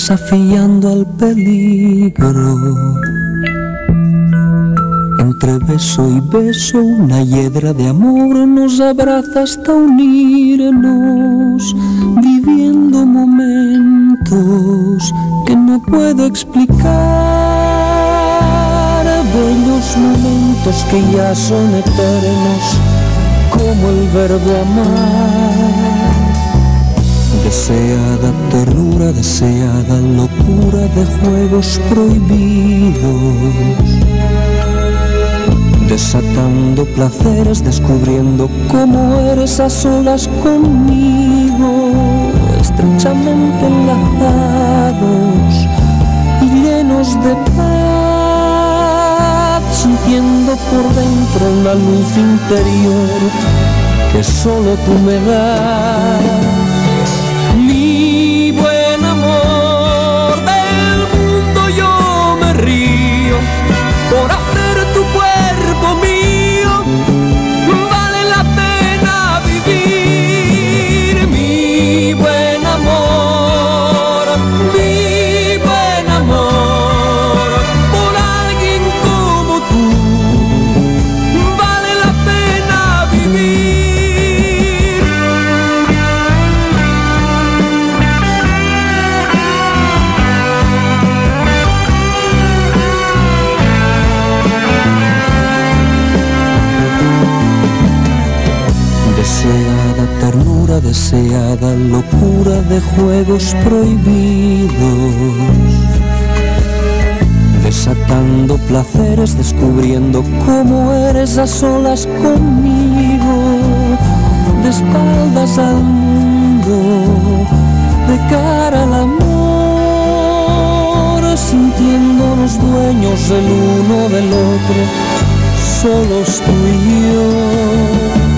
[SPEAKER 23] desafiando al peligro. Entre beso y beso, una hiedra de amor nos abraza hasta unirnos, viviendo momentos que no puedo explicar. Bellos momentos que ya son eternos, como el verbo amar. Deseada ternura, deseada locura de juegos prohibidos. Desatando placeres, descubriendo cómo eres a solas conmigo, estrechamente enlazados y llenos de paz, sintiendo por dentro una luz interior que solo tú me das. Deseada locura de juegos prohibidos. Desatando placeres, descubriendo cómo eres a solas conmigo. De espaldas al mundo, de cara al amor, sintiéndonos dueños el uno del otro, solos tú y yo.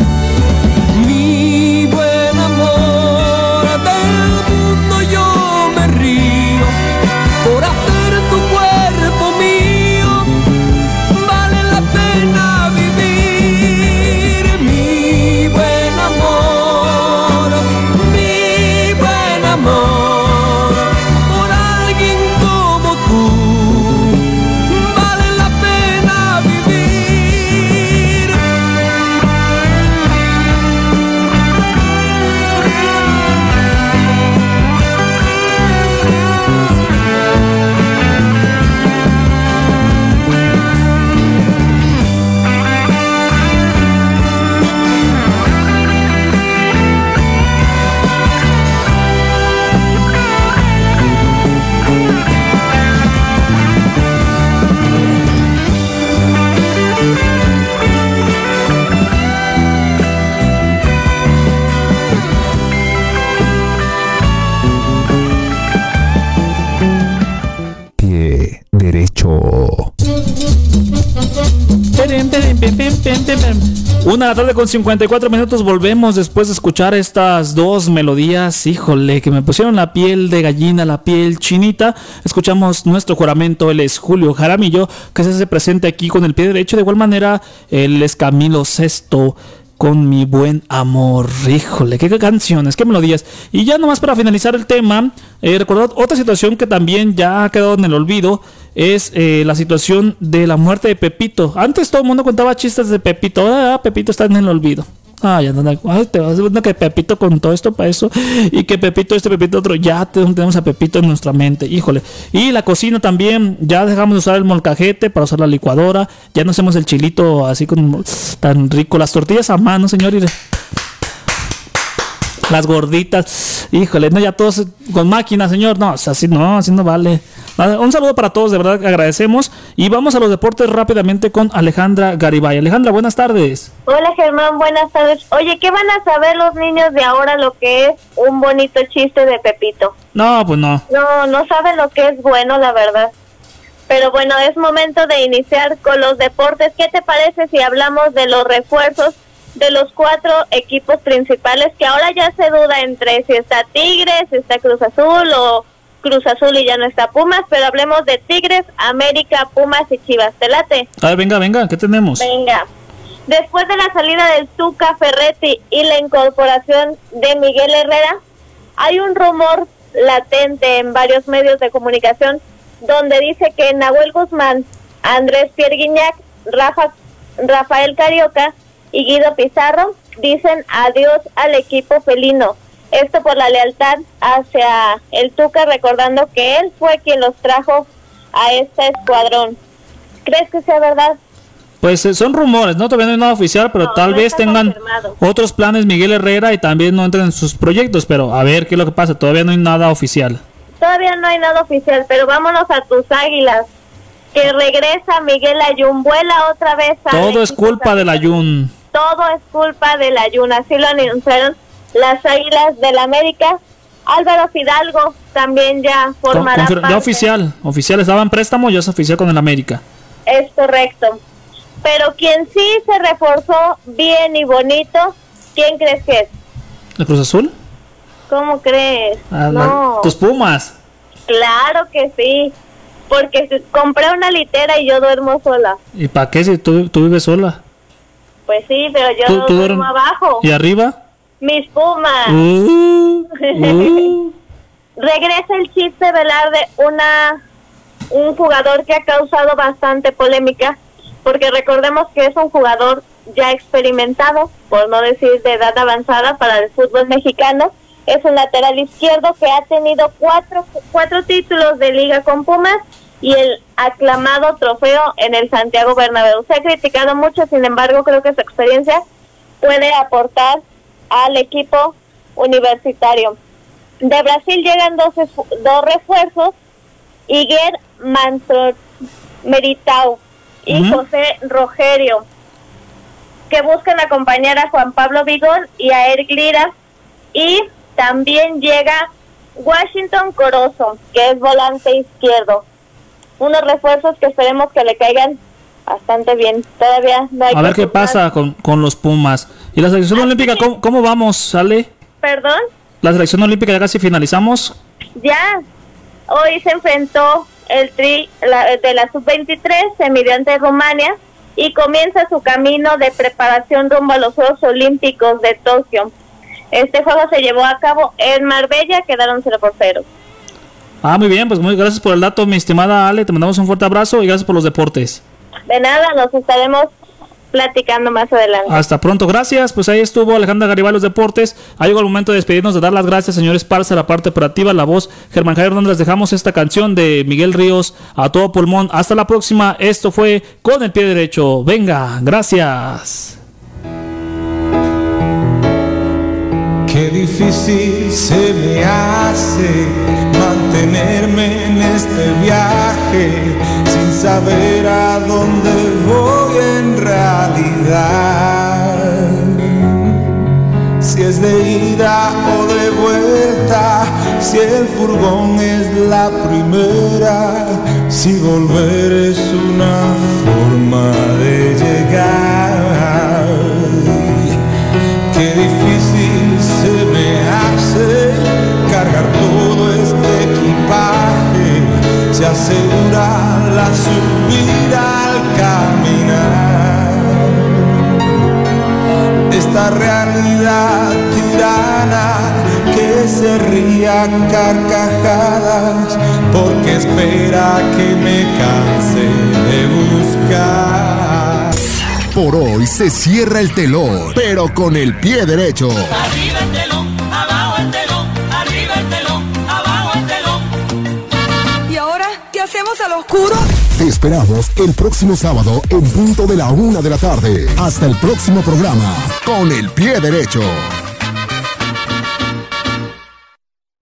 [SPEAKER 23] La
[SPEAKER 2] tarde con 54 minutos volvemos después de escuchar estas dos melodías, híjole, que me pusieron la piel de gallina, la piel chinita. Escuchamos nuestro juramento, él es Julio Jaramillo, que se hace presente aquí con el pie derecho. De igual manera, él es Camilo Sesto con mi buen amor. Híjole, qué canciones, qué melodías. Y ya nomás para finalizar el tema, eh, recordad otra situación que también ya ha quedado en el olvido. Es eh, la situación de la muerte de Pepito. Antes todo el mundo contaba chistes de Pepito. Ahora Pepito está en el olvido. Ay, anda, ay, te vas viendo que Pepito contó esto para eso. Y que Pepito, este Pepito, otro. Ya tenemos a Pepito en nuestra mente. Híjole. Y la cocina también. Ya dejamos de usar el molcajete para usar la licuadora. Ya no hacemos el chilito así con tan rico. Las tortillas a mano, señor. Las gorditas. Híjole, no, ya todos con máquina, señor. No, así no, así no vale. Un saludo para todos, de verdad agradecemos. Y vamos a los deportes rápidamente con Alejandra Garibay. Alejandra, buenas tardes.
[SPEAKER 24] Hola Germán, buenas tardes. Oye, ¿qué van a saber los niños de ahora lo que es un bonito chiste de Pepito?
[SPEAKER 2] No, pues no.
[SPEAKER 24] No, no saben lo que es bueno, la verdad. Pero bueno, es momento de iniciar con los deportes. ¿Qué te parece si hablamos de los refuerzos de los cuatro equipos principales? Que ahora ya se duda entre si está Tigres, si está Cruz Azul o Cruz Azul y ya no está Pumas, pero hablemos de Tigres, América, Pumas y Chivas. ¿Te late?
[SPEAKER 2] A ver, venga, venga, ¿qué tenemos?
[SPEAKER 24] Venga. Después de la salida del Tuca Ferretti y la incorporación de Miguel Herrera, hay un rumor latente en varios medios de comunicación donde dice que Nahuel Guzmán, Andrés Pierre Guignac, Rafa, Rafael Carioca y Guido Pizarro dicen adiós al equipo felino. Esto por la lealtad hacia el Tuca, recordando que él fue quien los trajo a este escuadrón. ¿Crees que sea verdad?
[SPEAKER 2] Pues eh, son rumores, ¿no? Todavía no hay nada oficial, pero tal
[SPEAKER 24] no
[SPEAKER 2] vez tengan
[SPEAKER 24] confirmado.
[SPEAKER 2] otros planes Miguel Herrera y también no entren en sus proyectos, pero a ver qué es lo que pasa. Todavía no hay nada oficial.
[SPEAKER 24] Todavía no hay nada oficial, pero vámonos a tus águilas. Que regresa Miguel Ayun, vuela otra vez a
[SPEAKER 2] Todo es culpa del Ayun.
[SPEAKER 24] Todo es culpa del Ayun, así lo anunciaron las águilas del América. Álvaro Fidalgo también ya formará
[SPEAKER 2] Confir-
[SPEAKER 24] parte.
[SPEAKER 2] ya oficial, oficial estaba en préstamo, ya es oficial con el América.
[SPEAKER 24] Es correcto. Pero quien sí se reforzó bien y bonito, ¿quién crees que es?
[SPEAKER 2] ¿El Cruz Azul?
[SPEAKER 24] ¿Cómo crees?
[SPEAKER 2] Ah, la-
[SPEAKER 24] no,
[SPEAKER 2] Tus Pumas.
[SPEAKER 24] claro que sí. Porque compré una litera y yo duermo sola.
[SPEAKER 2] ¿Y para qué si tú, tú vives sola?
[SPEAKER 24] Pues sí, pero yo
[SPEAKER 2] ¿Tú- tú
[SPEAKER 24] duermo
[SPEAKER 2] duerm-
[SPEAKER 24] abajo.
[SPEAKER 2] ¿Y arriba?
[SPEAKER 24] Mis pumas.
[SPEAKER 2] Uh, uh.
[SPEAKER 24] Regresa el chiste Velarde, una un jugador que ha causado bastante polémica, porque recordemos que es un jugador ya experimentado, por no decir de edad avanzada para el fútbol mexicano. Es un lateral izquierdo que ha tenido cuatro, cuatro títulos de liga con Pumas y el aclamado trofeo en el Santiago Bernabéu. Se ha criticado mucho, sin embargo, creo que su experiencia puede aportar al equipo universitario. De Brasil llegan dos, dos refuerzos, Iguer Mantor Meritao y. José Rogerio, que buscan acompañar a Juan Pablo Vigón y a Eric Lira. Y también llega Washington Corozo, que es volante izquierdo. Unos refuerzos que esperemos que le caigan bastante bien. Todavía no hay
[SPEAKER 2] A ver qué pasa con, con los Pumas. ¿Y la selección olímpica cómo, cómo vamos? ¿Sale?
[SPEAKER 24] Perdón.
[SPEAKER 2] La selección olímpica ya casi finalizamos.
[SPEAKER 24] Ya, hoy se enfrentó el tri la- de la sub-23, se midió ante Rumania y comienza su camino de preparación rumbo a los Juegos Olímpicos de Tokio. Este juego se llevó a cabo en Marbella, quedaron 0 por 0.
[SPEAKER 2] Ah, muy bien, pues muy gracias por el dato, mi estimada Ale. Te mandamos un fuerte abrazo y gracias por los deportes.
[SPEAKER 24] De nada, nos estaremos platicando más adelante.
[SPEAKER 2] Hasta pronto, gracias. Pues ahí estuvo Alejandra Garibay, los deportes. Ha llegado el momento de despedirnos, de dar las gracias, señores Parza, la parte operativa, la voz Germán Javier Hernández. Les dejamos esta canción de Miguel Ríos a todo pulmón. Hasta la próxima. Esto fue con el pie derecho. Venga, gracias.
[SPEAKER 17] Qué difícil se me hace mantenerme en este viaje sin saber a dónde voy en realidad. Si es de ida o de vuelta, si el furgón es la primera, si volver es una forma de llegar.
[SPEAKER 25] difícil Se asegura la subida al caminar. Esta realidad tirana que se ría a carcajadas porque espera que me canse de buscar.
[SPEAKER 5] Por hoy se cierra el telón, pero con el pie derecho.
[SPEAKER 1] Arriba
[SPEAKER 26] oscuro?
[SPEAKER 5] Te esperamos el próximo sábado en punto de la una de la tarde. Hasta el próximo programa, con el pie derecho.